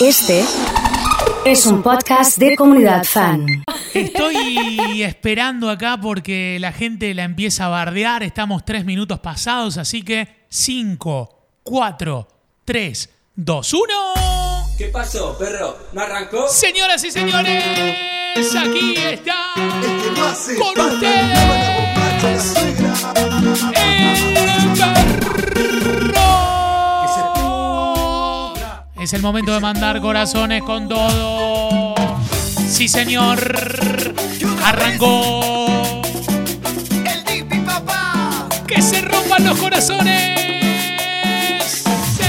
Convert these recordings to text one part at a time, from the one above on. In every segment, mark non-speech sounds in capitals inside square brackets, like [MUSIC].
Este es un podcast de comunidad fan. Estoy esperando acá porque la gente la empieza a bardear. Estamos tres minutos pasados, así que 5, 4, 3, 2, 1. ¿Qué pasó, perro? ¿No arrancó? Señoras y señores, aquí está con ustedes el perro. Es el momento de mandar corazones con todo. Sí, señor. Arrancó. El Dipi papá. Que se rompan los corazones. Sí.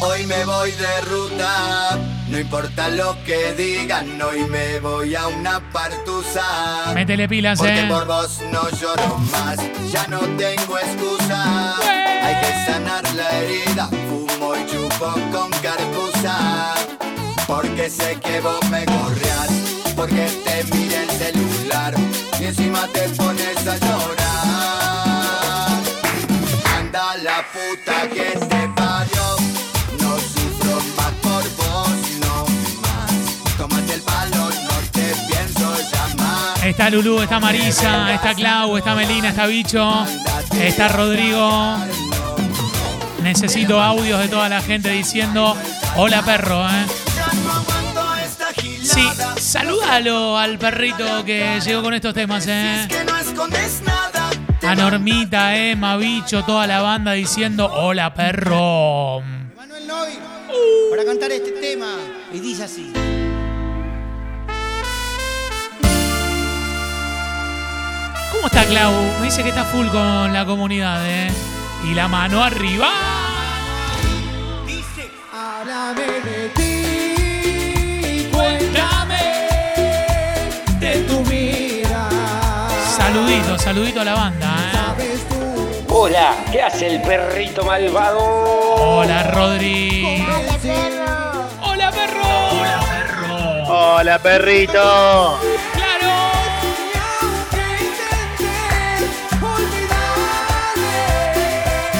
Hoy me voy de ruta. No importa lo que digan, hoy me voy a una partusa. Métele pilas, Porque eh. por vos no lloro más, ya no tengo excusa. Hay que sanar la herida, fumo y chupo con carpusa. Porque sé que vos me correas, porque te mire el celular y encima te pones a llorar. Anda la puta que te parió, no sufro más por vos, no más. Tómate el palo, no te pienso llamar. Está Lulú, está Marisa, está Clau, está Melina, está Bicho, está Rodrigo. Necesito audios de toda la gente diciendo hola perro, eh. Sí, salúdalo al perrito que llegó con estos temas, eh. A Normita, Emma, Bicho, toda la banda diciendo hola perro. Manuel Noy para cantar este tema y dice así. ¿Cómo está Clau? Me dice que está full con la comunidad, eh. Y la mano arriba. Háblame de ti, cuéntame de tu vida. Saludito, saludito a la banda, eh. Hola, ¿qué hace el perrito malvado? Hola Rodri. Hola perro. Hola perro. Hola, perrito. Claro.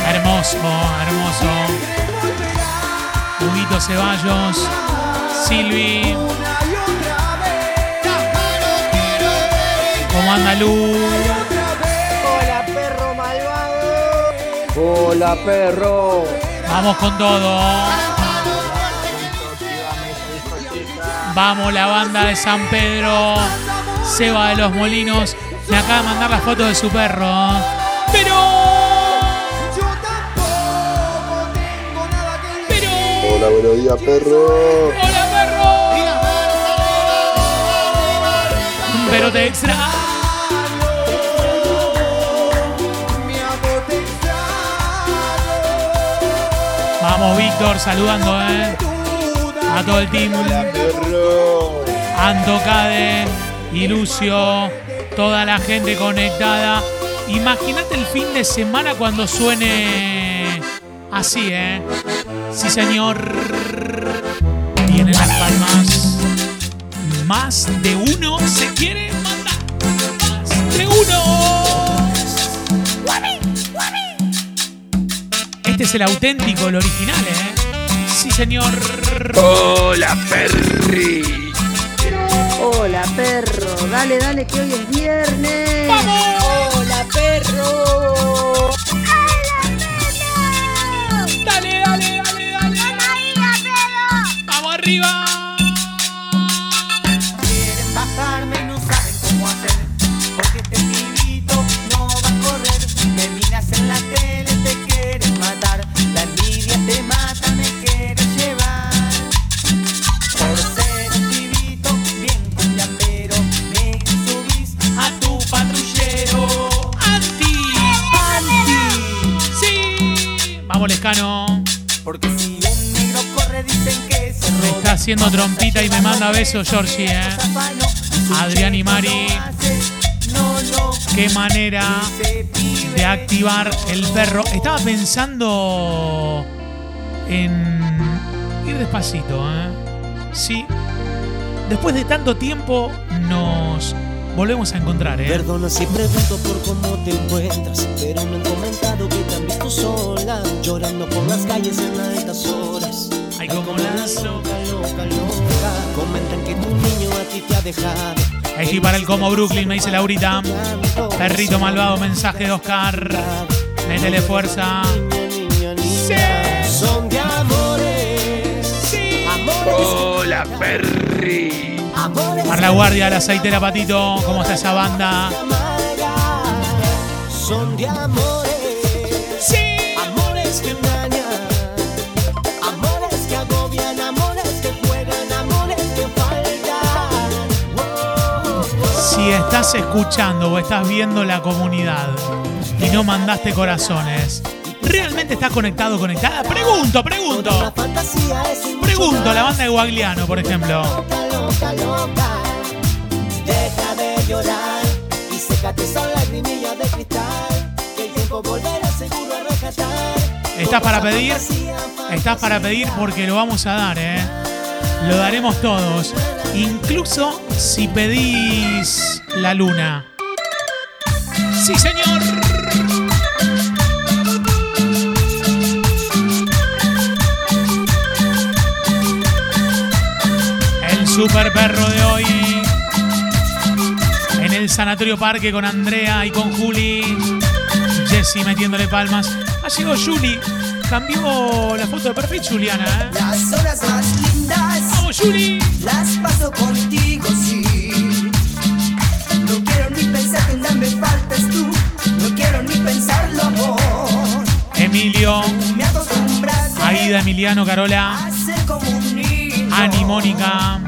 Hermoso, hermoso. Ceballos. Silvi. ¿Cómo anda Lu? Hola, perro. Vamos con todo. Vamos la banda de San Pedro. Seba de los Molinos. Me acaba de mandar la foto de su perro. Pero. Hola, buenos días, perro. ¡Hola, perro! Pero te extraño. Vamos, Víctor, saludando, ¿eh? A todo el team. Perro. Anto Cade y Lucio, toda la gente conectada. Imagínate el fin de semana cuando suene así, ¿eh? Sí, señor. Vienen las palmas. Más de uno se quiere mandar. Más de uno. Este es el auténtico, el original, ¿eh? Sí, señor. Hola, perri. Hola perro, dale, dale que hoy es viernes. ¡Vamos! Hola perro. Haciendo trompita y me manda besos, Georgie, ¿eh? Adrián y Mari. Qué manera de activar el perro. Estaba pensando en ir despacito, ¿eh? Sí. Después de tanto tiempo nos volvemos a encontrar, ¿eh? Perdona si pregunto por cómo te encuentras, pero me han comentado que te han visto sola, llorando por las calles en altas horas. Como las loca, loca, loca. Comentan que tu niño a ti te ha dejado. Aquí para el como Brooklyn, me dice Laurita. Perrito malvado, mensaje de Oscar. Métele fuerza. Son de amores. Amores. Hola, Perry. Amores. Para la guardia, la aceitera Patito. ¿Cómo está esa banda? Son de. Amores estás escuchando o estás viendo la comunidad y no mandaste corazones, ¿realmente estás conectado conectada? Pregunto, pregunto. Pregunto a la banda de Guagliano, por ejemplo. Volverá seguro a. ¿Estás para pedir? Estás para pedir porque lo vamos a dar, ¿eh? Lo daremos todos. Incluso si pedís la luna. Sí, señor. El super perro de hoy. En el Sanatorio Parque con Andrea y con Juli. Jessy metiéndole palmas. Ha llegado Juli. Cambió la foto de perfil Juliana, ¿eh? Las horas más lindas ¡Vamos, Juli! las paso contigo, sí. No quiero ni pensar que nada me faltas tú. No quiero ni pensarlo, amor. Emilio, Me acostumbraste Aida, Emiliano, Carola, un. Ani, Mónica.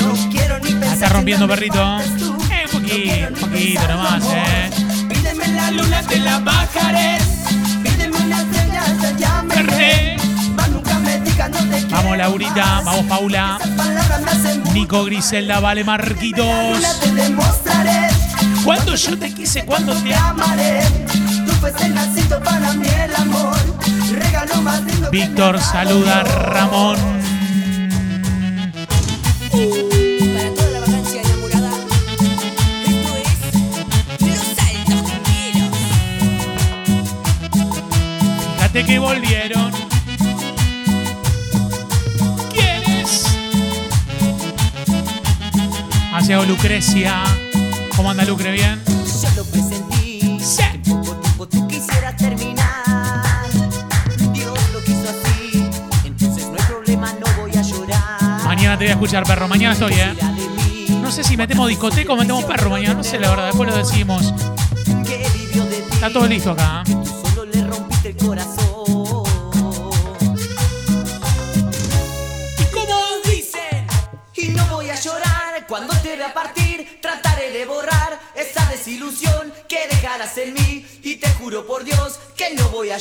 No quiero ni pensar La está rompiendo, perrito. Eh, un poquito, ni poquito nomás, eh. Pídeme la luna, te la bajaré. Vamos, Laurita, vamos, Paula. Nico, Griselda, Vale, Marquitos. ¿Cuándo yo te quise? ¿Cuándo te amaré. Tú fuiste el nacito para mí el amor. Regalo más lindo que Víctor, saluda. Ramón. Para toda la vacancia enamorada, esto es Los Altos Cumbieros. Fíjate que volvieron. Hacia Lucrecia. ¿Cómo anda Lucre? ¿Bien? Yo lo presentí. Sí. Poco tiempo tú quisieras terminar. Dios lo quiso así. Entonces no hay problema, no voy a llorar. Mañana te voy a escuchar, perro. Mañana estoy, ¿eh? No sé si metemos discoteca o metemos perro mañana. No sé, la verdad. Después lo decidimos. Que vivió de ti. Está todo listo acá. ¿eh?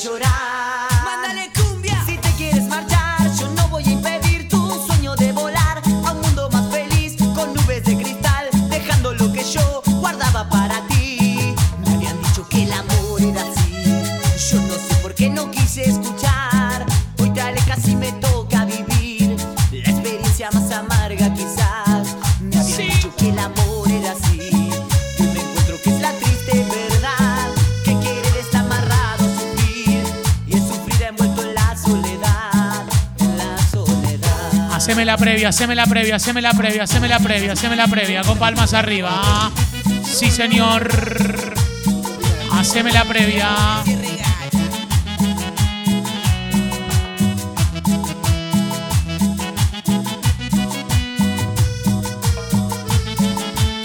Que previa, haceme la previa, haceme la previa, haceme la previa, haceme la previa, con palmas arriba. Sí, señor. Haceme la previa.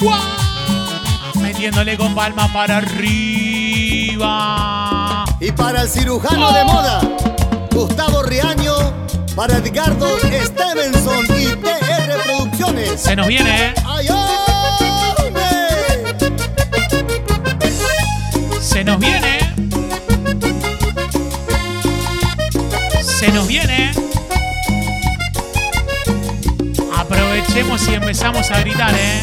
¡Guau! Metiéndole con palmas para arriba. Y para el cirujano de moda, Gustavo Riaño, para Edgardo Stevenson y TR Producciones. Se nos viene, ¿eh? ¡Ay, hombre! Se nos viene. Se nos viene. Aprovechemos y empezamos a gritar, ¿eh?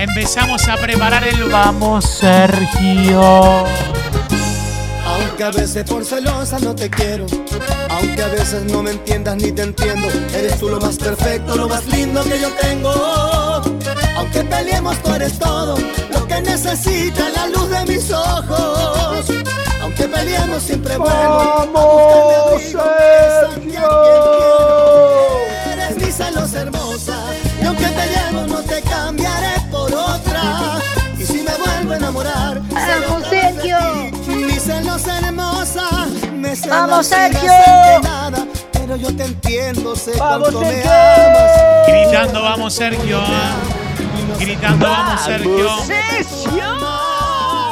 Empezamos a preparar el vamos, Sergio. Aunque a veces por celosa no te quiero, aunque a veces no me entiendas ni te entiendo, eres tú lo más perfecto, lo más lindo que yo tengo. Aunque peleemos, tú eres todo lo que necesita la luz de mis ojos. Aunque peleemos siempre vuelvo. ¡Vamos, Sergio! Eres mi celos hermosa, y aunque peleemos no te cambiaré por otra. Y si me vuelvo a enamorar, Vamos, Sergio. ti. Mi celos hermosa, celas Vamos, sin Sergio. nada, pero yo te entiendo, sé ¡Vamos, cuánto me Sergio! amas. Gritando vamos Sergio. Gritando vamos Sergio.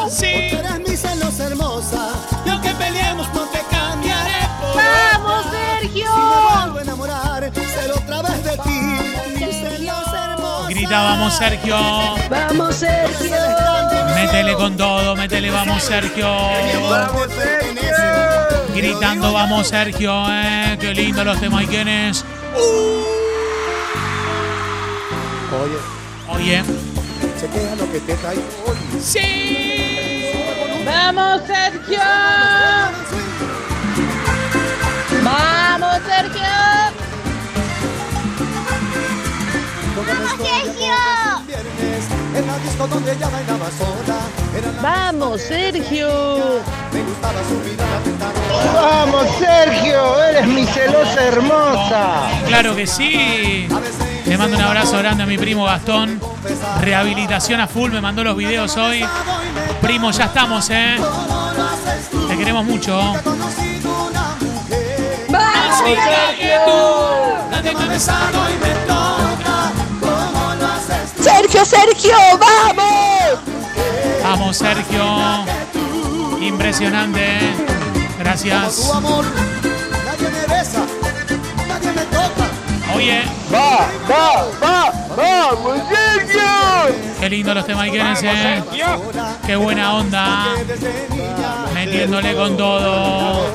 Sí. Tú eres mi celos hermosa, y aunque peleemos no te cambiaré por ¡Vamos, otra. Sergio! Si me vuelvo a enamorar, seré otra vez de ti. Mi celos hermosa. Grita vamos Sergio. ¡Vamos, Sergio! Métele con todo, métele vamos Sergio. ¡Vamos, Sergio! Gritando vamos Sergio, eh. Qué lindo los temaiquenes. Oye, Oye. se queja lo que te trae hoy. Sí. ¡Vamos, Sergio! ¡Vamos, Sergio! En la disco donde ella bailaba la ¡Vamos, Sergio! me gustaba su mirada tentadora. ¡Vamos, Sergio! ¡Eres mi celosa hermosa! Claro que sí. Le mando un abrazo grande a mi primo Gastón. Rehabilitación a full, me mandó los videos hoy. Primo, ya estamos, ¿eh? Te queremos mucho. ¡Vamos, Sergio! ¡Sergio, Sergio! ¡Vamos! Vamos, Sergio. Impresionante. ¿eh? Gracias. Oye, ¡Va, va, va! ¡Vamos, Sergio! qué lindo los temaiquenes, ¿eh? Qué buena onda. Metiéndole con todo.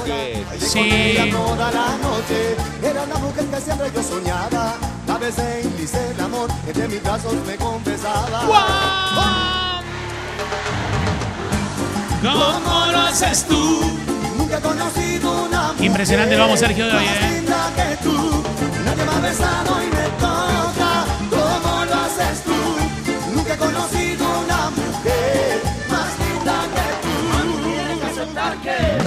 Sí. era la mujer que siempre yo soñaba. A veces hice el amor, entre mis brazos me confesaba. ¿Cómo lo haces tú? Nunca he conocido una mujer Impresionante vamos Sergio de hoy, más ¿eh? linda que tú. Nadie me ha besado y me toca como lo haces tú. Nunca he conocido una mujer más linda que tú.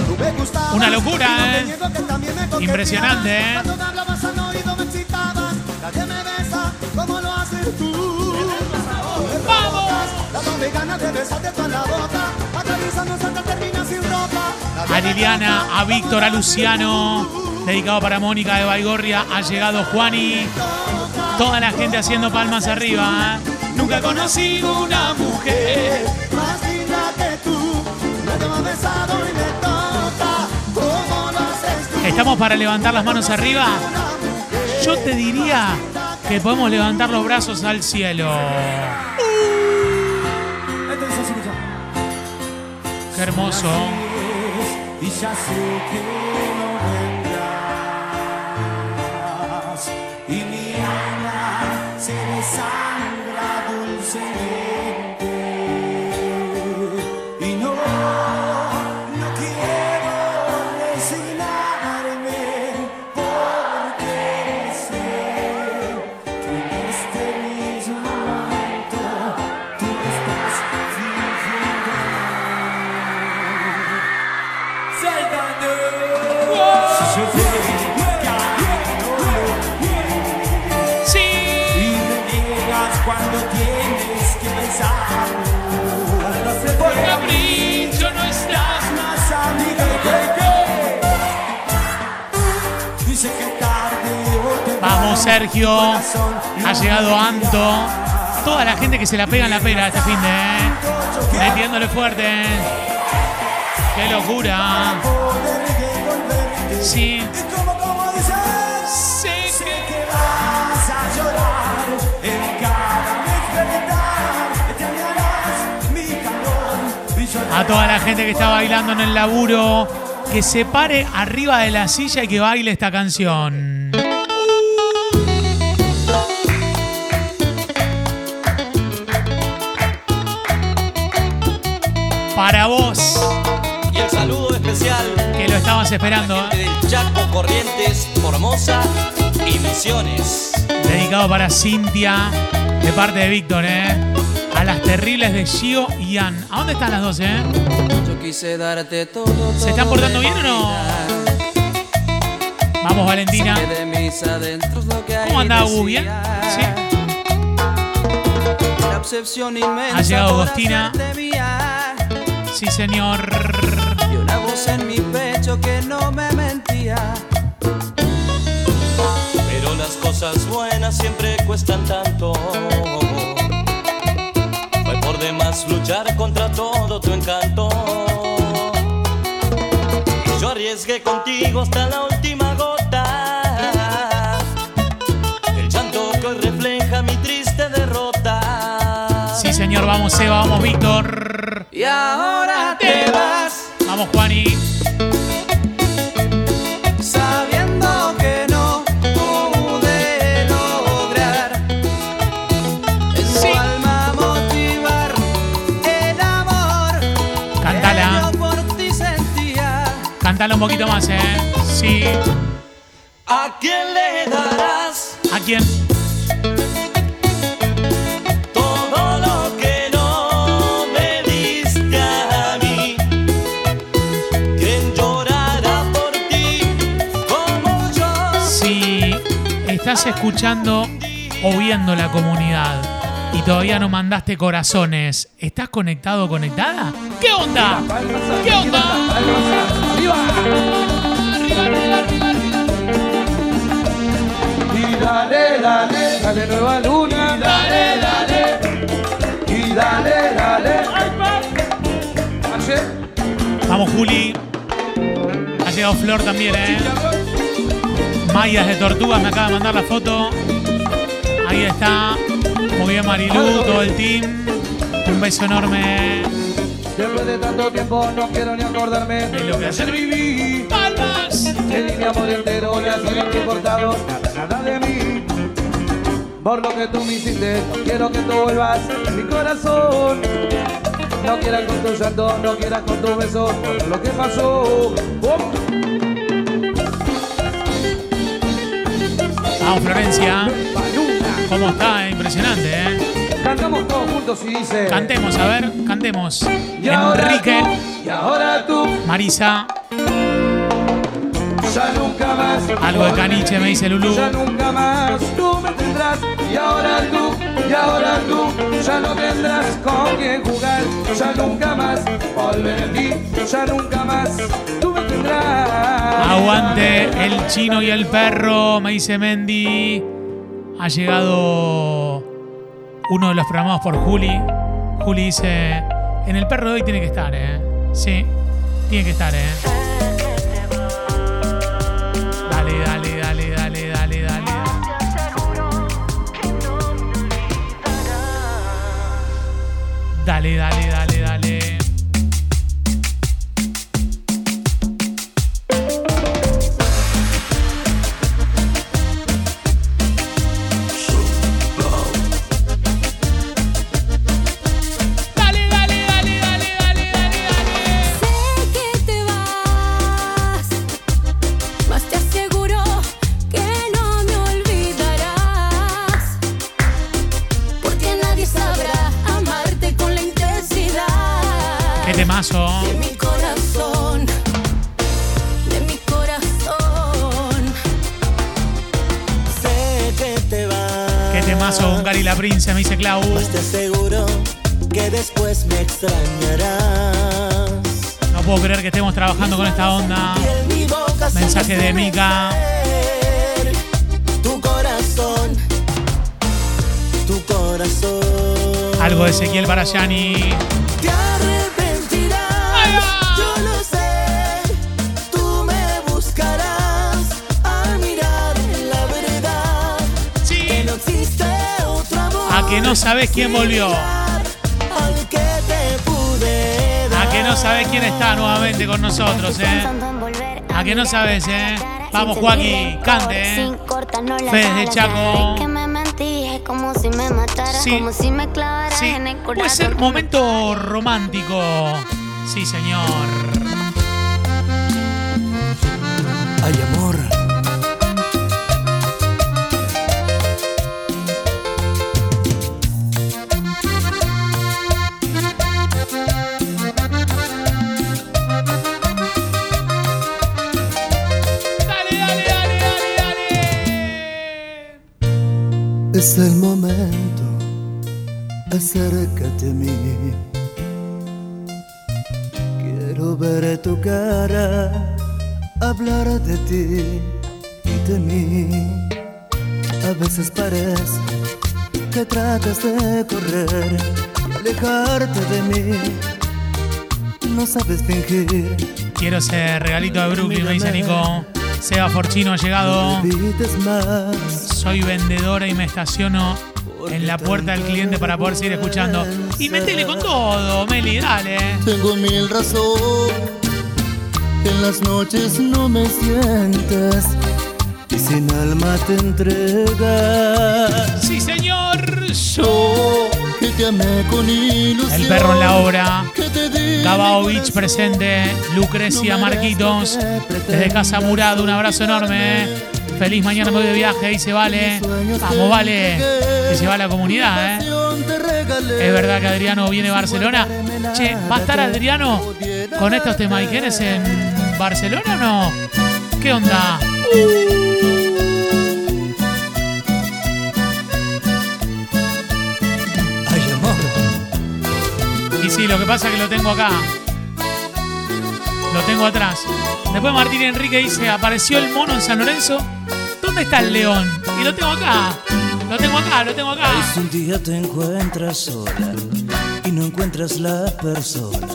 Tú me gustabas, Una locura, y no te ¿eh? niego que también me coqueteabas. Impresionante, ¿eh? Cuando me hablabas al oído me excitabas. Nadie me besa como lo haces tú. ¡Vamos! Dándome ganas de besarte toda la boca. A Liliana, a Víctor, a Luciano. Dedicado para Mónica de Baigorria. Ha llegado Juani. Toda la gente haciendo palmas arriba. ¿eh? Nunca he conocido una mujer. más linda que tú. Me ha besado y me toca como lo haces tú. ¿Estamos para levantar las manos arriba? Yo te diría que podemos levantar los brazos al cielo. Qué hermoso. Que Sergio. Ha llegado Anto. Toda la gente que se la pega en la pera este fin de. ¿eh? Metiéndole fuerte. ¡Qué locura! Sí. Llorarás A toda la gente que está bailando en el laburo, que se pare arriba de la silla y que baile esta canción. Para vos, Y el saludo especial que lo estabas esperando, ¿eh? del Chaco Corrientes, Formosa y Misiones. dedicado para Cintia, de parte de Víctor, ¿eh? A las terribles de Gio y Ann. ¿A dónde están las dos, eh? Yo quise darte todo. ¿Se están todo portando bien o no? Vamos, Valentina. ¿Cómo anda, Gu? ¿Bien? inmensa Ha llegado Agostina. Sí, señor. Y una voz en mi pecho que no me mentía. Pero las cosas buenas siempre cuestan tanto. Fue por demás luchar contra todo tu encanto. Y yo arriesgué contigo hasta la última gota. El llanto que hoy refleja mi triste derrota. Sí, señor. Vamos, Seba. Vamos, Víctor. Y ahora te vas. Vamos, Juani. Sabiendo que no pude lograr en tu alma motivar el amor Cántala. que yo por ti sentía. Cántala un poquito más, eh. Sí. ¿A quién le darás ¿A quién? Estás escuchando o viendo la comunidad y todavía no mandaste corazones, ¿estás conectado o conectada? ¿Qué onda? ¿Qué onda? Y dale, dale, dale nueva luna. Dale, dale. Y dale, dale. Vamos, Juli. Ha llegado Flor también, ¿eh? Mayas de Tortugas me acaba de mandar la foto. Ahí está. Muy bien, Marilú, todo el team. Un beso enorme. después de tanto tiempo no quiero ni acordarme de lo que ayer viví. ¡Palmas! Que ni mi amor entero le hace bien importado nada, nada de mí. Por lo que tú me hiciste, no quiero que tú vuelvas en mi corazón. No quieras con tu llanto, no quieras con tu beso, por lo que pasó. Oh. Vamos, Florencia. ¿Cómo está? Impresionante, ¿eh? Cantamos todos juntos y dice. Cantemos, a ver, cantemos. Y ahora Enrique, tú, y ahora tú, Marisa, ya nunca más. algo de caniche, me dice Lulú. Ya nunca más tú me tendrás. Y ahora tú, y ahora tú, ya no tendrás con quién jugar. Ya nunca más volveré en ti. Ya nunca más tú. Aguante el chino y el perro, me dice Mendy. Ha llegado uno de los programados por Juli. Juli dice, en el perro de hoy tiene que estar, ¿eh? Sí, tiene que estar, ¿eh? Quién volvió. A que no sabes quién está nuevamente con nosotros, eh. A que no sabes, eh. Vamos, Joaquín, cante, eh. Fede de Chaco. Sí. Sí, puede ser momento romántico. Sí, señor. Ay, amor. Tu cara, hablar de ti y de mí. A veces parece que tratas de correr y alejarte de mí. No sabes fingir. Quiero ese regalito de Brooklyn, me dice Nico. Seba Forchino ha llegado. Soy vendedora y me estaciono en la puerta del cliente para poder seguir escuchando. Y métele con todo, Meli, dale. Tengo mil razones. En las noches no me sientes y sin alma te entregas. Sí, señor. Yo que te amé con ilusión. El perro en la obra. Que Gabaovich presente. Lucrecia Marquitos. Desde Casa Murado, un abrazo enorme. Feliz mañana me voy de viaje, dice Vale. Vamos, Vale. Que se va la comunidad, ¿eh? Es verdad que Adriano viene a Barcelona. Che, ¿va a estar Adriano con estos temaiquenes en Barcelona o no? ¿Qué onda? Ay, amor. Y sí, lo que pasa es que lo tengo acá. Lo tengo atrás. Después Martín Enrique dice, apareció el mono en San Lorenzo. ¿Dónde está el león? Y lo tengo acá. Lo tengo acá, lo tengo acá. Si un día te encuentras sola y no encuentras la persona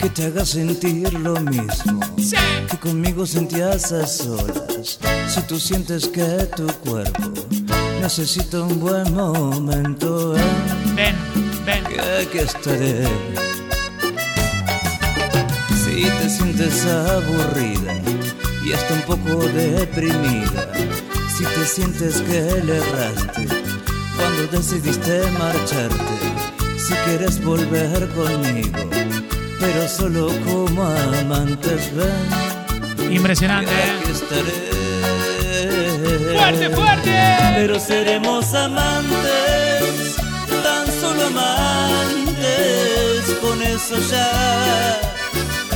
que te haga sentir lo mismo que conmigo sentías a solas. Si tú sientes que tu cuerpo necesita un buen momento, Ven, ven. que aquí estaré. Si te sientes aburrida y hasta un poco deprimida, si te sientes que le erraste cuando decidiste marcharte, si quieres volver conmigo, pero solo como amantes ven. Impresionante, ¿eh? aquí estaré. ¡Fuerte, fuerte! Pero seremos amantes, tan solo amantes, con eso ya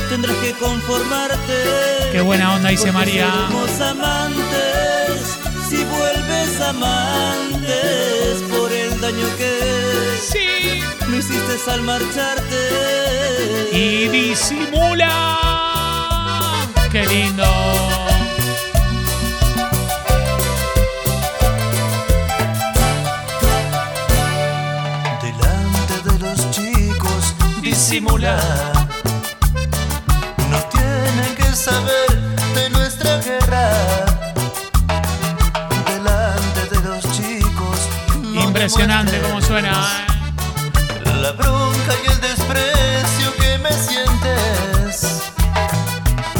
tendrás que conformarte. Qué buena onda, dice María. Seremos amantes, si vuelves amantes, daño que sí. me hiciste al marcharte. Y disimula. Qué lindo. Delante de los chicos disimula. No tienen que saber Impresionante demuestres cómo suena. ¿eh? La bronca y el desprecio que me sientes.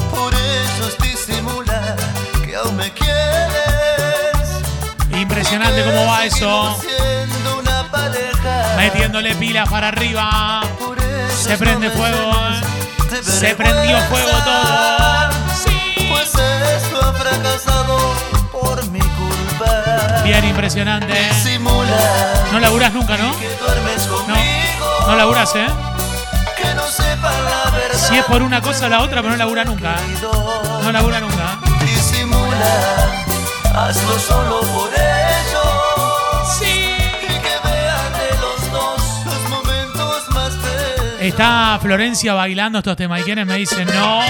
Por ellos disimula que aún me quieres. Impresionante cómo va eso. Metiéndole pilas para arriba. Se prende fuego. ¿eh? Se prendió fuego todo. Pues esto ha fracasado. Bien impresionante. No laburás nunca, ¿no? conmigo. No laburás, ¿eh? No. Si es por una cosa o la otra, pero no labura nunca. ¿eh? No labura nunca. Disimula, hazlo solo por ellos. Sí. Y que vean de los dos los momentos más felices. Está Florencia bailando estos temas y quienes me dicen, no.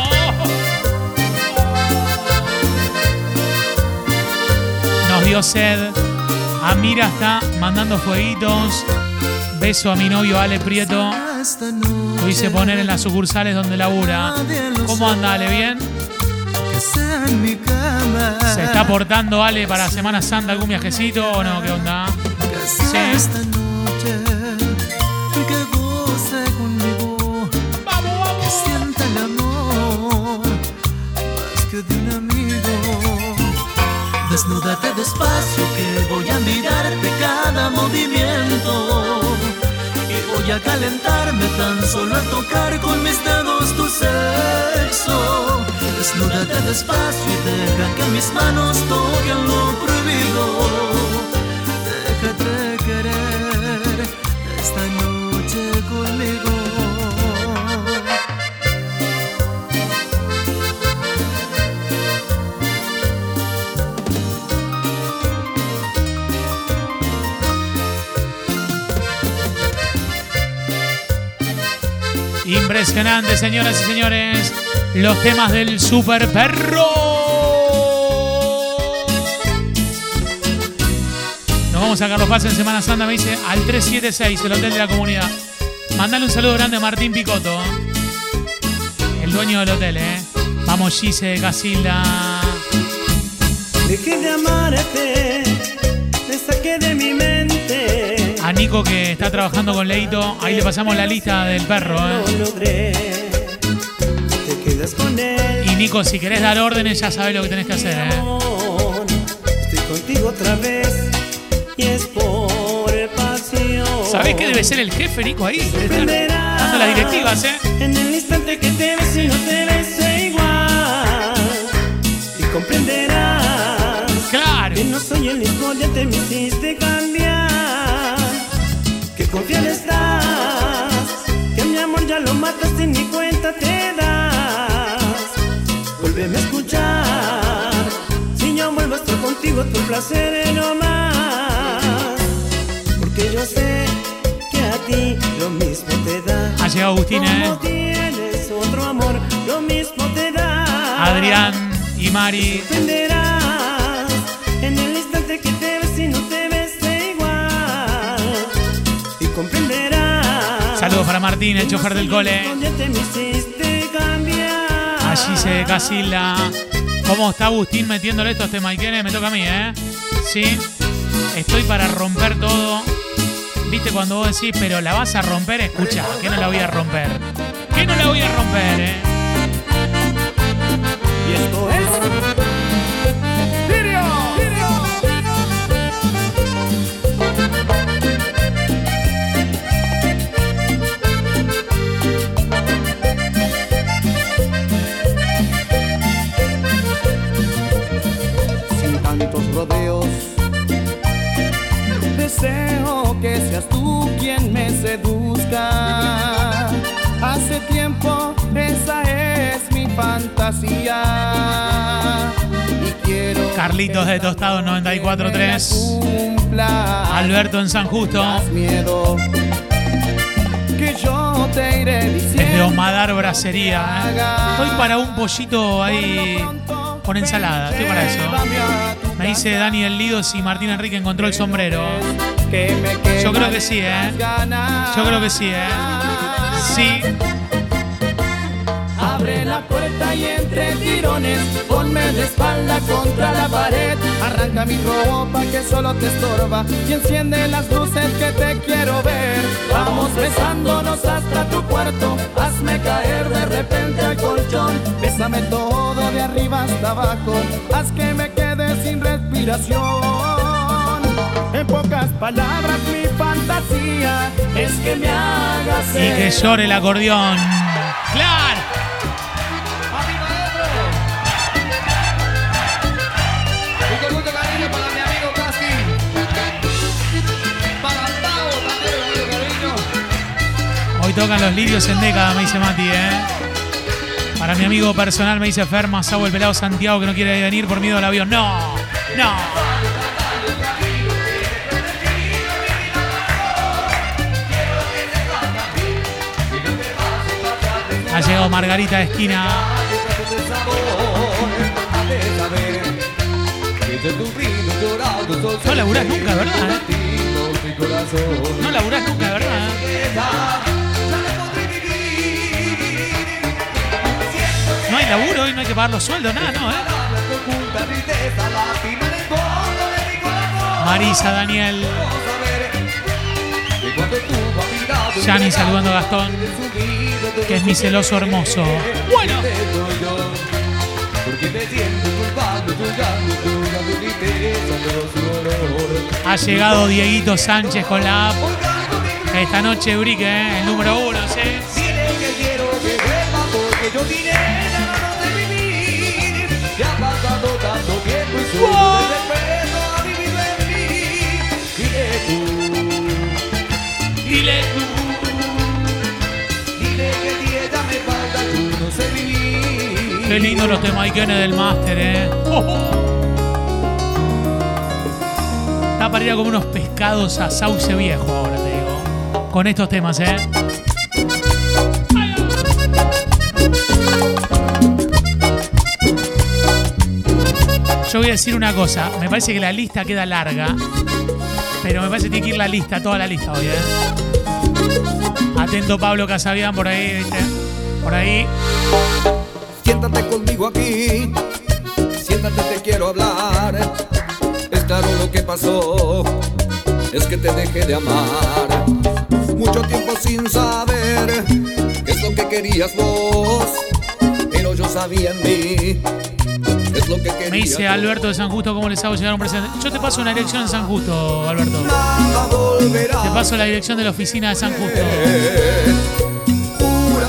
Nos dio sed. Amira está mandando fueguitos. Beso a mi novio Ale Prieto. Lo hice poner en las sucursales donde labura. ¿Cómo anda Ale? ¿Bien? ¿Se está portando Ale para Semana Santa algún viajecito o no? ¿Qué onda? Que Desnúdate despacio que voy a mirarte cada movimiento. Y voy a calentarme tan solo al tocar con mis dedos tu sexo. Desnúdate despacio y deja que mis manos toquen lo prohibido. Impresionante, señoras y señores. Los temas del super perro. Nos vamos a Carlos Paz en Semana Santa, me dice, al 376, el hotel de la comunidad. Mandale un saludo grande a Martín Picoto, el dueño del hotel, ¿eh? Vamos, Gise Casilda. Dejé de amarte, te saqué de mi mente. Nico que está trabajando con Leito, ahí le pasamos la lista del perro, ¿eh? Y Nico, si querés dar órdenes, ya sabes lo que tenés que hacer, ¿eh? Estoy contigo otra vez y es por pasión. ¿Sabés que debe ser el jefe, Nico, ahí? Debe estar dando las directivas, ¿eh? En el instante que te ves y no te ves igual Y comprenderás Claro Que no soy el mismo, ya te me hiciste cambiar Que confiar estás Que mi amor ya lo matas y ni cuenta te das Vuélveme a escuchar Si yo vuelvo a estar contigo tu placer no más Porque yo sé que a ti lo mismo te da Ha llegado Agustín, ¿eh? tienes otro amor, lo mismo te da. Adrián y Mari. Comprenderás. Saludos para Martín, el chofer del cole. Ya te me hiciste cambiar. Allí se Casilda. ¿Cómo está Agustín metiéndole estos temas? ¿Y quién Me toca a mí, ¿eh? Sí. Estoy para romper todo. Viste cuando vos decís, pero la vas a romper, escucha, que no la voy a romper. Que no la voy a romper, ¿eh? Y esto es. Deseo que seas tú quien me seduzca. Hace tiempo esa es mi fantasía. Y quiero Carlitos de Tostado 94.3. cumpla. Alberto en San Justo. miedo que yo te iré Desde diciendo. Omadar Bracería. ¿eh? Estoy para un pollito ahí con ensalada. Estoy para eso. Me dice Daniel Lidos y Martín Enrique encontró el sombrero. Yo creo que sí, ¿eh? Yo creo que sí, ¿eh? Sí. Abre la puerta y entre tirones Ponme de espalda contra la pared Arranca mi ropa que solo te estorba Y enciende las luces que te quiero Vamos besándonos hasta tu cuarto Hazme caer de repente al colchón Bésame todo de arriba hasta abajo Haz que me quede sin respiración En pocas palabras mi fantasía Es que me hagas Y que llore el acordeón. ¡Claro! Tocan los lirios en década, me dice Mati, ¿eh? Para mi amigo personal me dice Ferma, Sabo el pelado Santiago que no quiere venir por miedo al avión. ¡No! ¡No! Ha llegado Margarita de Esquina. No laburás nunca, ¿verdad? No laburás nunca, ¿verdad? Laburo hoy, no hay que pagar los sueldos, nada, no, ¿eh? Marisa, Daniel. Yani saludando a Gastón, que es mi celoso hermoso. Bueno. Ha llegado Dieguito Sánchez con la app. Esta noche Brique, ¿eh? el número uno, ¿sí? Qué lindo los temaiquenes del máster, ¿eh? Está para ir a comer unos pescados a sauce viejo ahora, te digo. Con estos temas, ¿eh? Yo voy a decir una cosa. Me parece que la lista queda larga. Pero me parece que tiene que ir la lista, toda la lista hoy, ¿eh? Atento Pablo Casabian por ahí, ¿viste? Por ahí. Siéntate conmigo aquí, siéntate, te quiero hablar. Es claro lo que pasó, es que te dejé de amar. Mucho tiempo sin saber es lo que querías vos, pero yo sabía en mí. Es lo que querías Me dice. Alberto de San Justo cómo les hago llegar un presente. Yo te paso una dirección en San Justo, Alberto. Te paso la dirección de la oficina de San Justo.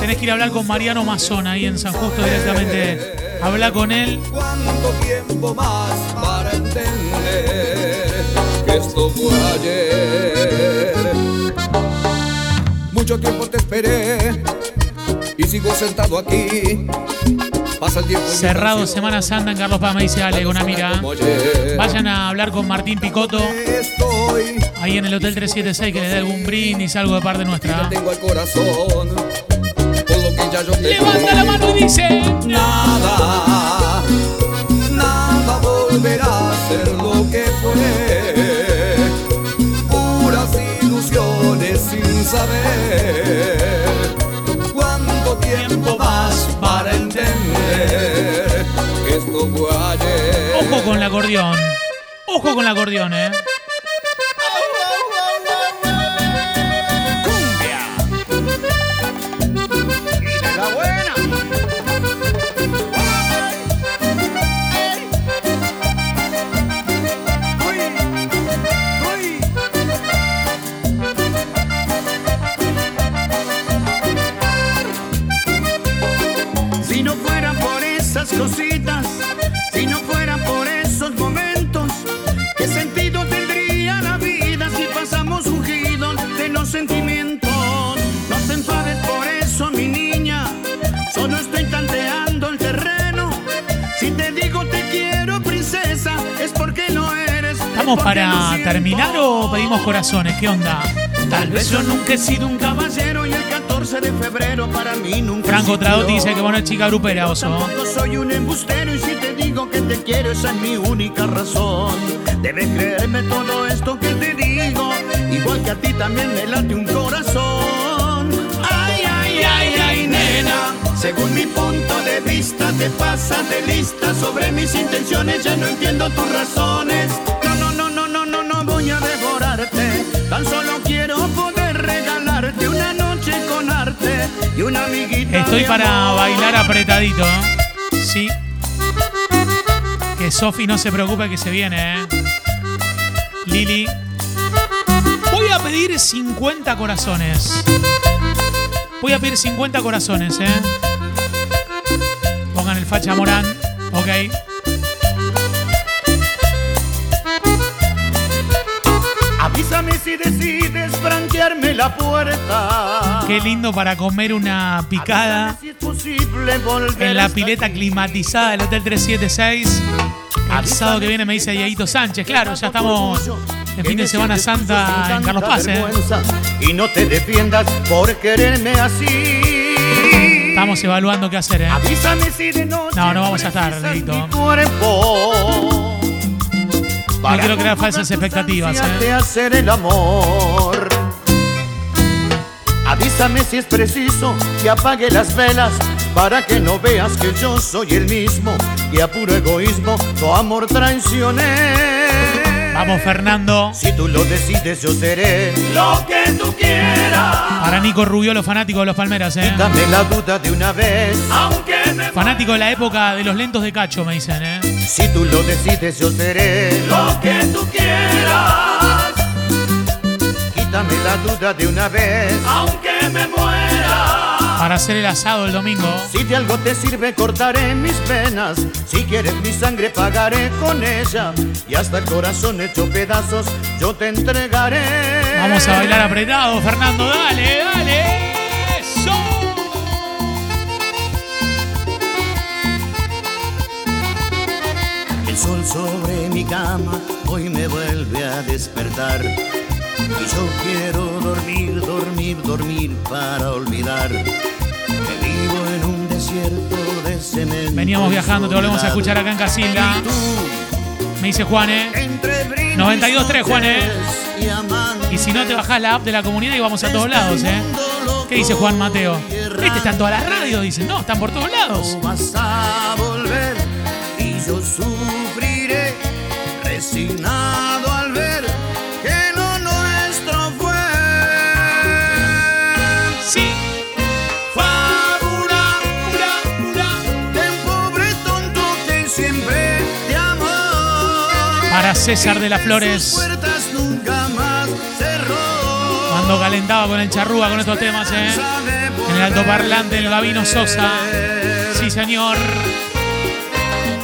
Tenés que ir a hablar con Mariano Mazón ahí en San Justo directamente. Habla con él. ¿Cuánto tiempo más para entender que esto fue ayer? Mucho tiempo te esperé y sigo sentado aquí. Pasa el tiempo Cerrado Semana Santa en Carlos Paz, me dice Ale, con una ayer. Vayan a hablar con Martín Picoto. Ahí en el Hotel 376 que les dé algún brindis, algo de parte nuestra. tengo al corazón Levanta la mano y dice. Nada, nada volverá a ser lo que fue. Puras ilusiones sin saber Ojo con el acordeón. Ojo con el acordeón, eh. Es ¿Estamos porque lo para terminar o pedimos corazones? ¿Qué onda? Tal vez yo nunca he sido un caballero y el 14 de febrero para mí nunca Franco. Tradotti dice que bueno chica grupera, oso. Tampoco soy un embustero y si te digo que te quiero esa es mi única razón. Debes creerme todo esto que te digo, igual que a ti también me late un corazón. Ay, ay, ay, ay, nena. Según mi punto de vista te pasas de lista sobre mis intenciones, ya no entiendo tus razones. Estoy para bailar apretadito, ¿eh? Sí. Que Sofi no se preocupe que se viene, ¿eh? Lili. Voy a pedir 50 corazones. Voy a pedir 50 corazones, ¿eh? Pongan el facha Morán. Ok. La puerta. Qué lindo para comer una picada Si es posible volver en la pileta aquí. climatizada del Hotel 376. El sábado que viene me dice Dieguito Sánchez. Claro, ya estamos de fin de Semana Santa en Carlos Paz, ¿eh? vergüenza Y no te defiendas por quererme así. Estamos evaluando qué hacer, ¿eh? Avísame si de noche No, no vamos a estar, Dieguito. No quiero crear falsas expectativas, ¿eh? hacer el amor. Avísame si es preciso que apague las velas para que no veas que yo soy el mismo y a puro egoísmo tu amor traicioné. Vamos, Fernando. Si tú lo decides, yo seré lo que tú quieras. Para Nico Rubio, los fanáticos de los Palmeras, ¿eh? Dame la duda de una vez, aunque me Fanático de la época de los lentos de cacho, me dicen, ¿eh? Si tú lo decides, yo seré lo que tú quieras. Quítame la duda de una vez, aunque me muera. Para hacer el asado el domingo. Si de algo te sirve, cortaré mis venas. Si quieres mi sangre, pagaré con ella. Y hasta el corazón hecho pedazos, yo te entregaré. Vamos a bailar apretado, Fernando. Dale, dale. Eso. El sol sobre mi cama hoy me vuelve a despertar. Y yo quiero dormir, dormir, dormir para olvidar. Que vivo en un desierto de Veníamos viajando, te volvemos a escuchar acá en Casilda. Me dice Juane. 92.3, Juane. Y si no te bajás la app de la comunidad y vamos a todos lados, ¿eh? ¿Qué dice Juan Mateo? Este está en todas las radios, dice. No, están por todos lados. vas a volver y yo sufriré resignado César de las Flores. Cuando calentaba con el charrúa con estos temas, ¿eh? En el altoparlante, el Gabino Sosa. Sí, señor.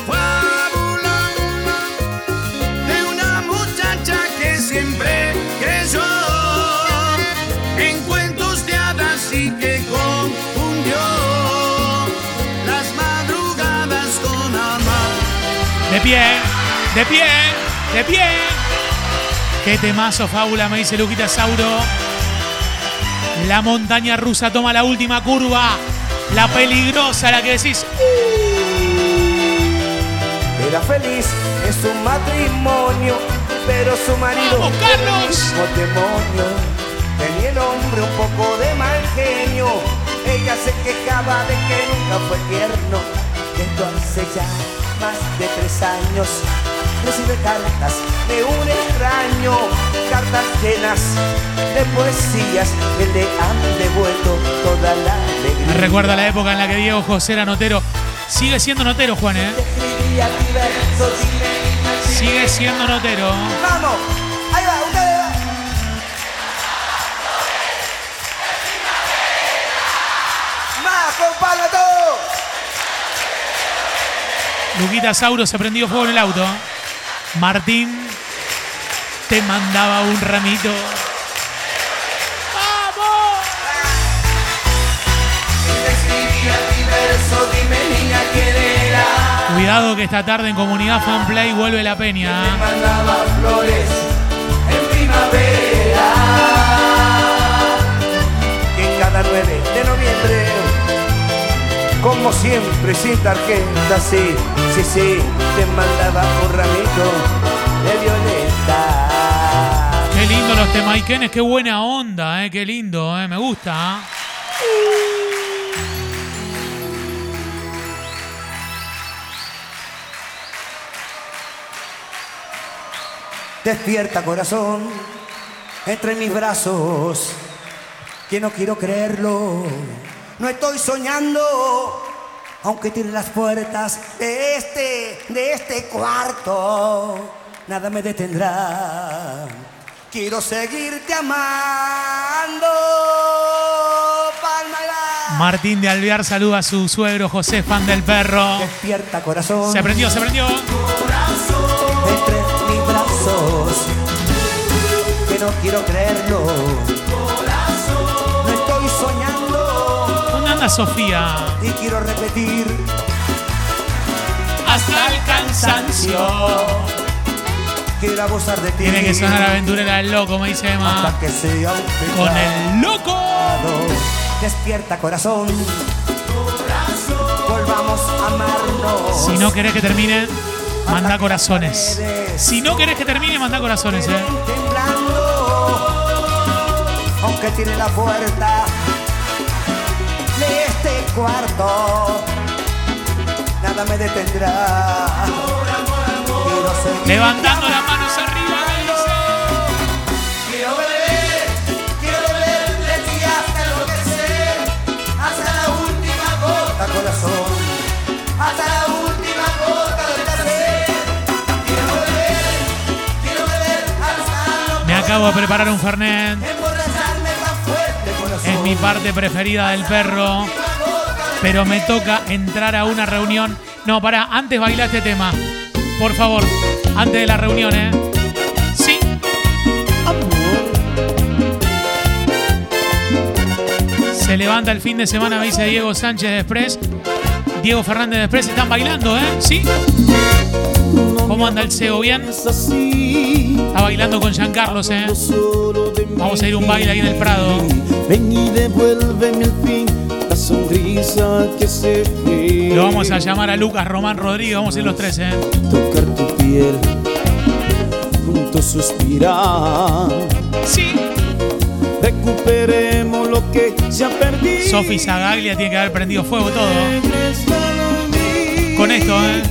Fábula de una muchacha que siempre creyó en cuentos de hadas y que confundió las madrugadas con amar. De pie, de pie, de pie. Qué temazo, fábula, me dice Luquita Sauro. La montaña rusa toma la última curva. La peligrosa, la que decís. Era feliz en su matrimonio, pero su marido ¡Vamos, era el Carlos! demonio. Tenía el hombre un poco de mal genio. Ella se quejaba de que nunca fue tierno. Esto hace ya más de tres años. Recibe cartas de un extraño, cartas llenas de poesías que le han devuelto toda la alegría. Me recuerda la época en la que Diego José era notero. Sigue siendo notero, Juan, ¿eh? Sigue siendo notero. ¡Vamos! ¡Ahí va! ¡Ustedes compadre, todo! Luquita Sauro se prendió fuego en el auto. Martín te mandaba un ramito. Era. Cuidado que esta tarde en Comunidad Fanplay vuelve la peña. Mandaba flores en primavera. Que cada 9 de noviembre, como siempre, sin tarjeta, sí, sí, sí, te mandaba un ramito de violeta. Qué lindo los temaiquenes, qué buena onda, eh, qué lindo, eh, me gusta. Despierta corazón entre mis brazos, que no quiero creerlo. No estoy soñando, aunque tire las puertas de este, de este cuarto, nada me detendrá. Quiero seguirte amando. Palma Martín de Alvear saluda a su suegro José, fan del perro. Despierta corazón. Se prendió, se prendió. entre mis brazos que no quiero creerlo soñando ¿Dónde anda Sofía? y quiero repetir Hasta el cansancio. quiero abusar de ti Tiene que sonar aventurera del loco, me dice Emma. hasta que sea un Con el loco. despierta corazón volvamos a amarnos Si no querés que termine, manda corazones. Si no querés que termine, manda corazones, eh. aunque tiene la puerta cuarto, nada me detendrá. Levantando las manos arriba, Quiero beber, quiero beber de ti hasta enloquecer, hasta la última gota, corazón, hasta la última gota de placer. Quiero beber, quiero beber hasta Me acabo de preparar un Fernet. Es mi parte preferida del perro. Pero me toca entrar a una reunión. No, pará, antes baila este tema. Por favor, antes de la reunión, ¿eh? Sí. Se levanta el fin de semana, dice Diego Sánchez de Express. Diego Fernández de Express están bailando, ¿eh? Sí. ¿Cómo anda el CEO? ¿Bien? Está bailando con Giancarlos, ¿eh? Vamos a ir a un baile ahí en el Prado. Ven y devuélveme al fin sonrisa que se fue. Lo vamos a llamar a Lucas Román Rodríguez. Vamos a ir los tres, ¿eh? Tocar tu piel, juntos suspirar. Sí. Recuperemos lo que se ha perdido. Sofi Zagaglia tiene que haber prendido fuego todo. Con esto, ¿eh?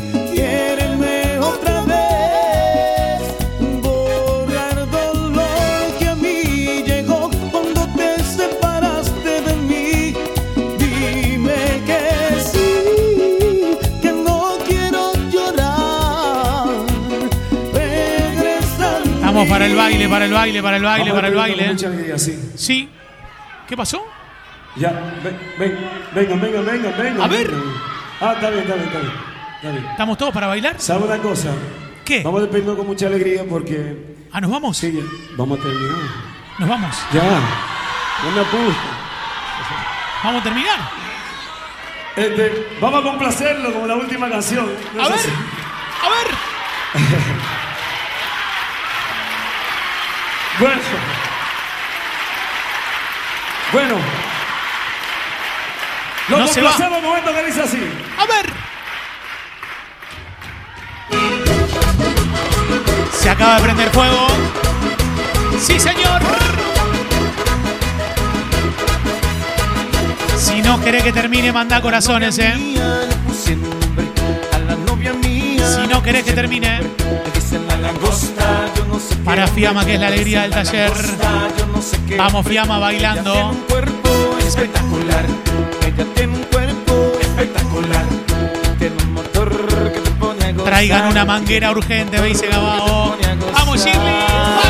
Estamos para el baile, para el baile, para el baile, Vamos para el baile. mucha alegría, sí. Sí. ¿Qué pasó? Ya, ven, ven, venga, venga, venga, venga. A ver. venga. Ah, está bien, está bien, está bien. Está bien. ¿Estamos todos para bailar? ¿Sabe una cosa? ¿Qué? Vamos a despedirnos con mucha alegría porque. Ah, ¿nos vamos? Sí, ya. Vamos a terminar. Nos vamos. Ya. No me apures. Vamos a terminar. Este, vamos a complacerlo como la última canción. No A ver. A ver. [LAUGHS] Bueno. Bueno. Lo No se va. complacemos un momento que dice así. A ver. Se acaba de prender fuego. Sí, señor. Si no querés que termine, manda corazones, eh. Si no querés que termine, para Fiamma, que es la alegría del taller. Vamos, Fiamma, bailando. espectacular. Ella tiene un cuerpo espectacular. Tiene un motor que te pone a gozar. Traigan una manguera urgente, dice Gabao. Vamos, Shirley.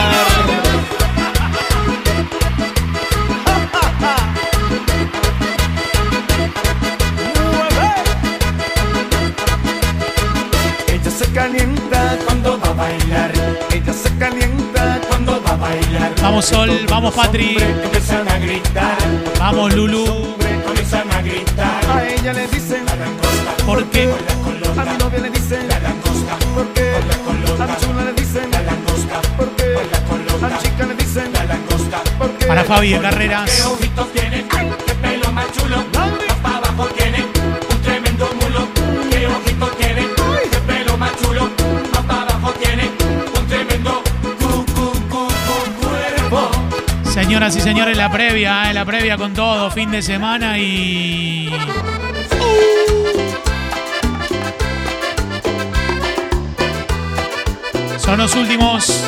Vamos, Sol. Vamos, Patri. Empiezan a gritar. Vamos, Lulu. Comienzan a gritar. A ella le dicen la langosta. ¿Por qué? A mi novia le dicen la langosta. ¿Por qué? A mi chula le dicen la langosta. ¿Por qué? A mi chica le dicen la langosta. ¿Por qué? Para Fabi de Carreras. Señoras y señores, la previa, eh, la previa con todo, fin de semana y. Son los últimos.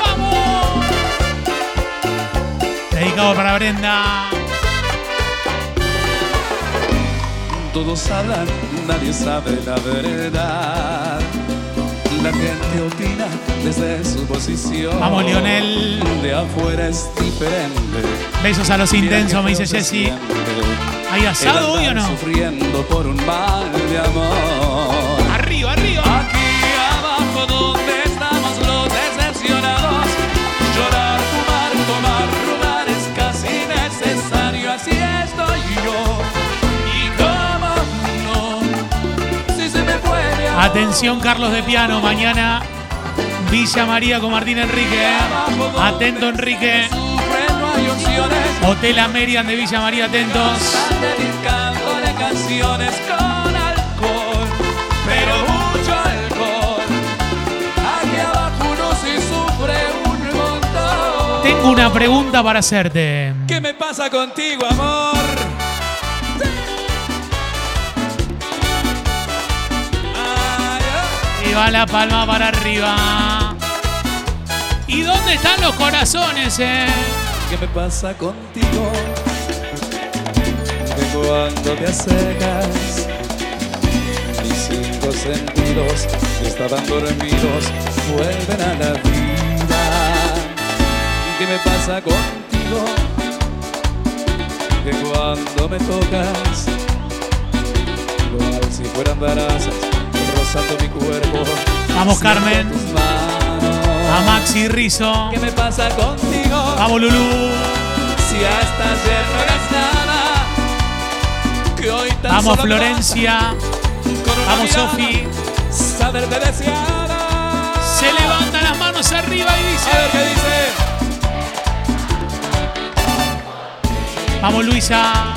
¡Vamos! Dedicado para Brenda. Todos hablan, nadie sabe la verdad. La gente opina desde su posición. Vamos, Lionel. De afuera es diferente. Besos a los intensos, me dice Jessy. ¿Hay asado hoy o no? Sufriendo por un mal de amor. Arriba, arriba. Aquí abajo donde estamos los decepcionados. Llorar, fumar, tomar, robar es casi necesario. Así estoy yo. Y cómo no, si se me puede Atención, Carlos de Piano. Mañana Villa María con Martín Enrique. eh. Atento, Enrique. Hotel Amerian de Villa María, atentos. dedicándole canciones con alcohol, pero mucho alcohol. Aquí abajo uno sufre un montón. Tengo una pregunta para hacerte. ¿Qué me pasa contigo, amor? Y va la palma para arriba. ¿Y dónde están los corazones, eh? ¿Qué me pasa contigo? Que cuando te acercas, mis cinco sentidos que estaban dormidos vuelven a la vida. ¿Qué me pasa contigo? Que cuando me tocas, igual si fueran brasas, rozando mi cuerpo. Vamos, Carmen. tus manos. A Maxi Rizo. ¿Qué me pasa contigo? Vamos, Lulú. Si hasta ayer no eras nada, que hoy tan Vamos, solo Florencia. mirada, Sofi. Saberte deseada. Se levantan las manos arriba y dice. A ver qué dice. Vamos, Luisa.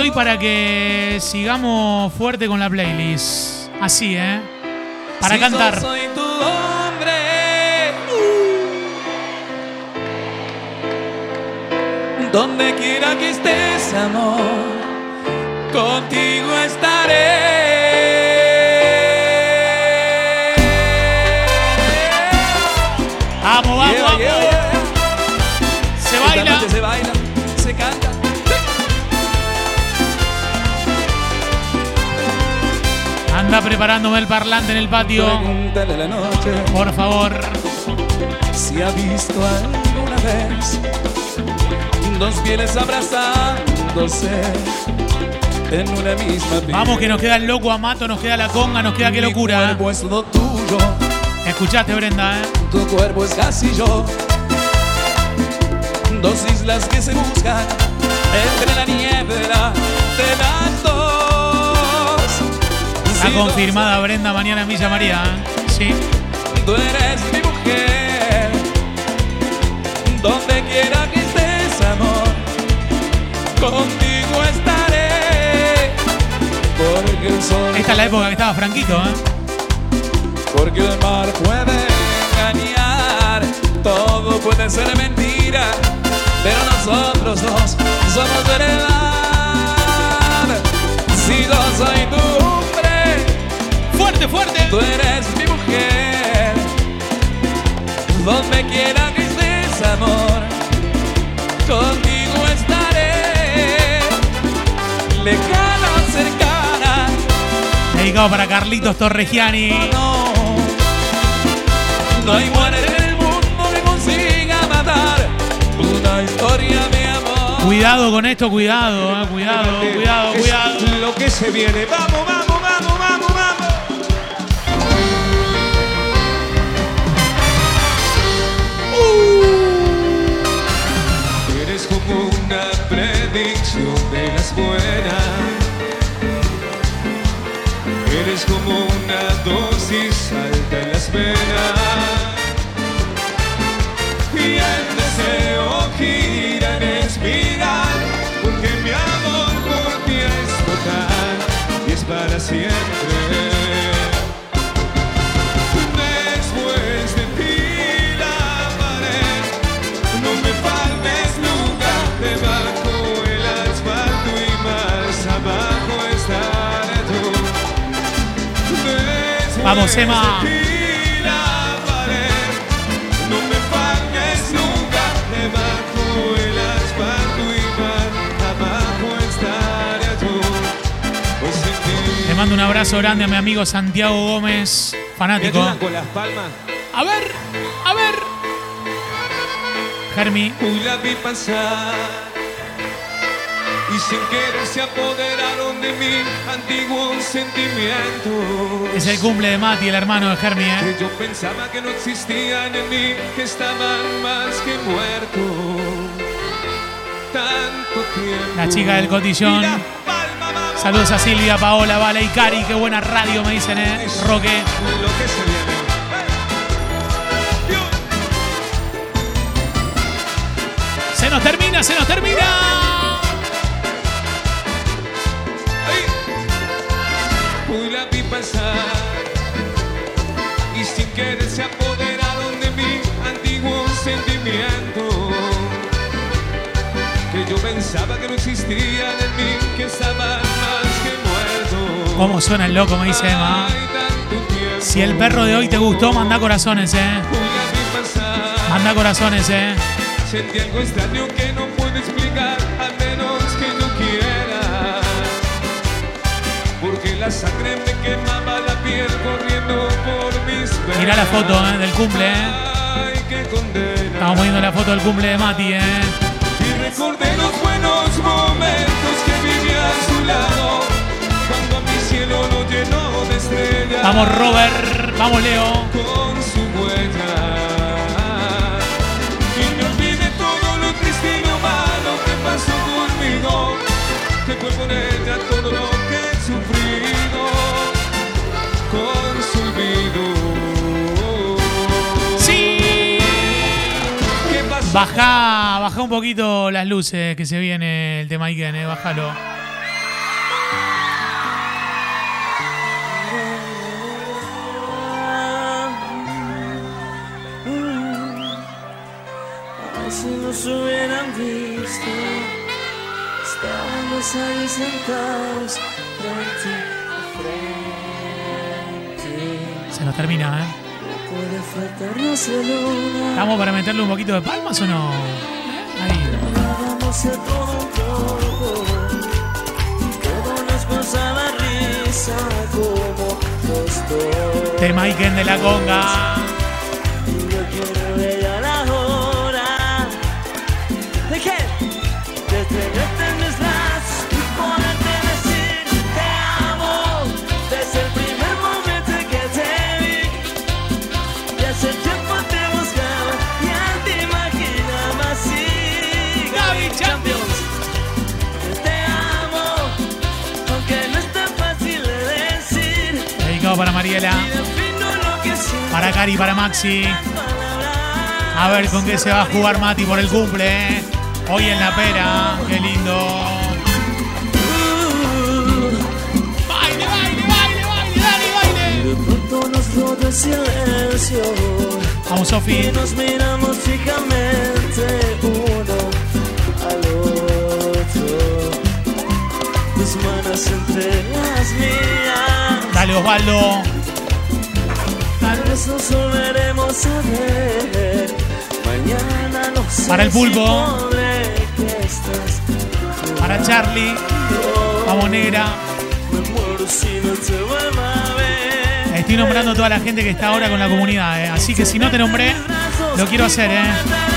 Estoy para que sigamos fuerte con la playlist. Así, ¿eh? Para Si cantar. yo soy tu hombre. Donde quiera que estés, amor, contigo estaré. Preparándome el parlante en el patio. Pregúntale la noche Por favor. si ha visto alguna vez dos pieles abrazándose en una misma piel. Vamos que nos queda el loco Amato, nos queda la conga, nos queda qué locura. ¿eh? cuerpo es todo tuyo, Escuchaste, Brenda, ¿eh? tu cuerpo es casi yo. Dos islas que se buscan entre la niebla de las dos. Está confirmada Brenda mañana en Villa María. ¿eh? Sí. Tú eres mi mujer, donde quiera que estés, amor, contigo estaré. Porque el sol, Esta es la época que estaba Franquito, ¿eh? porque el mar puede engañar, todo puede ser mentira, pero nosotros dos somos verdad. Si yo soy hombre, fuerte, fuerte, tú eres mi mujer. Donde quiera que estés, amor, contigo estaré. Lejana, cercana, Dedicado para Carlitos Torregiani. no. No hay muerte en el mundo que consiga matar una historia de amor. Cuidado con esto, cuidado, ¿eh? cuidado, cuidado, Es cuidado. Lo que se viene. Vamos, vamos, vamos, vamos. Eres como una dosis alta en las venas. Y el deseo gira en espiral. Porque mi amor por ti es total y es para siempre. En ti Le mando un abrazo grande a mi amigo Santiago Gómez, Me fanático. con las palmas. A ver, a ver. Germi, Hoy la vi pasar y sin querer se apoderaron de es el cumple de Mati, el hermano de Germi, ¿eh? que yo pensaba que no existían en mí, que estaban más que muertos. Tanto tiempo. La chica del cotillón. Saludos a Silvia, Paola, Vale y Cari. Qué buena radio me dicen, ¿eh? Roque. Lo que se viene. Se nos termina, se nos termina. Y sin querer se apoderaron de mí antiguos sentimientos que yo pensaba que no existían en mí, que estaban más que muertos. ¿Cómo suena el loco? Me dice Emma. Si el perro de hoy te gustó, manda corazones, ¿eh? Manda corazones, ¿eh? sentí algo extraño que no puedo explicar, al menos que yo quiera. Porque la sangre me quemaba la piel corriendo por. Mirá la foto ¿eh? del cumple, ¿eh? Estamos poniendo la foto del cumple de Mati, ¿eh? Y recordé los buenos momentos que viví a su lado Cuando a mi cielo lo llenó de estrellas Vamos, Robert. Vamos, Leo. con su huella. Y me olvide todo lo triste y lo malo que pasó conmigo. Que fue por ella todo lo que Baja, baja un poquito las luces que se viene el tema Iken, eh, bájalo. Si nos hubieran visto, estábamos ahí sentados frente a frente. Se nos termina, ¿eh? ¿Estamos para meterle un poquito de palmas o no? Ahí. Tema Iken de la conga. Para Mariela. Para Cari, para Maxi. A ver con qué se va a jugar Mati por el cumple. ¿eh? Hoy en la pera. Qué lindo. Baile, baile, baile, baile, dale, baile. Vamos, Sofi. nos miramos fijamente uno al otro. Tus manos entre las mías. Dale, Osvaldo. Tal vez nos volveremos a ver. Mañana no sé Para el pulpo. si Para Charlie. Vamos, negra. Me muero si no te vuelvo a ver. Estoy nombrando a toda la gente que está ahora con la comunidad. ¿eh? Así que si no te nombré, lo quiero hacer. ¿eh?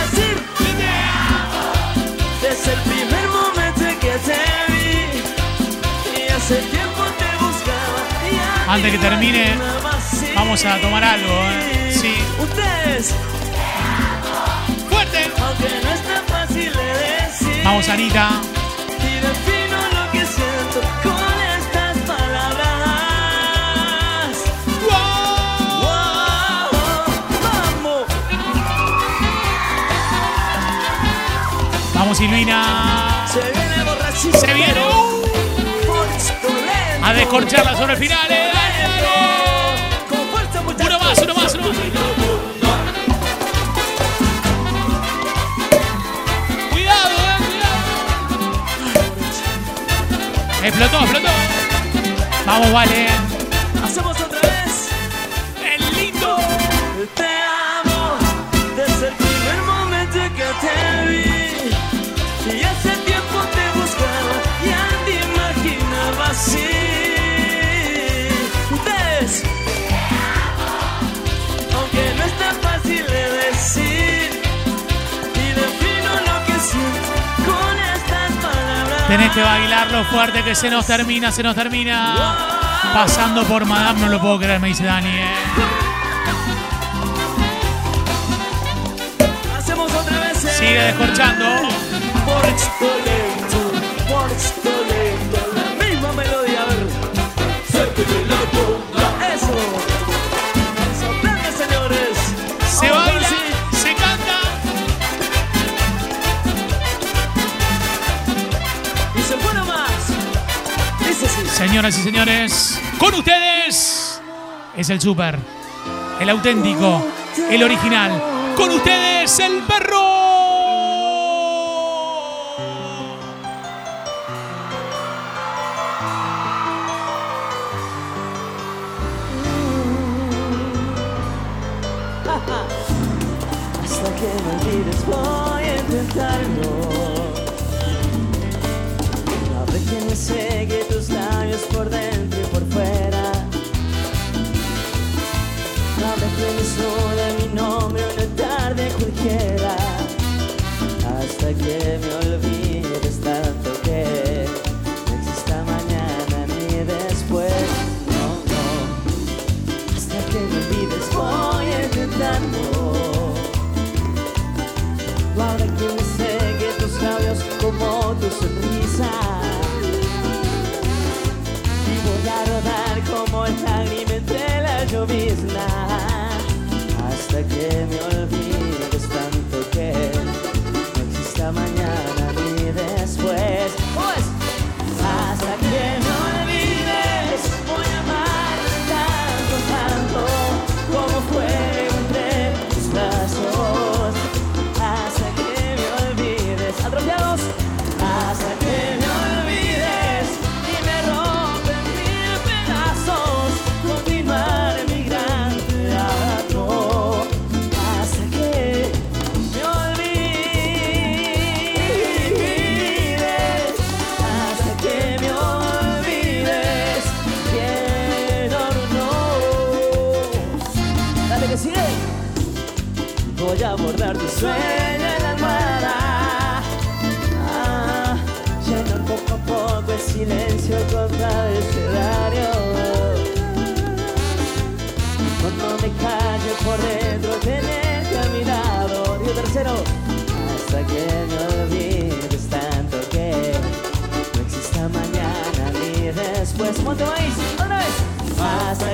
Antes que te termine. Vamos a tomar algo. ¿eh? Sí. Ustedes, Fuerte. aunque no es tan fácil de decir, Vamos, Anita. y defino lo que siento con estas palabras. Wow, vamos. Vamos, Silvina. Se viene borrachito. Se viene. Descorcharla sobre el final. ¿eh? Dale, dale. Uno más, uno más, uno más. Cuidado, eh, cuidado. Explotó, explotó. Vamos, vale. Tenés que bailarlo fuerte que se nos termina, se nos termina. Pasando por Madame, no lo puedo creer, me dice Dani. ¿eh? Hacemos otra vez. Sigue descorchando. Lento, la misma melodía, a ver. Señoras y señores, con ustedes es el super, el auténtico, el original. Con ustedes, el ni después. Monte maíz, otra vez. Hasta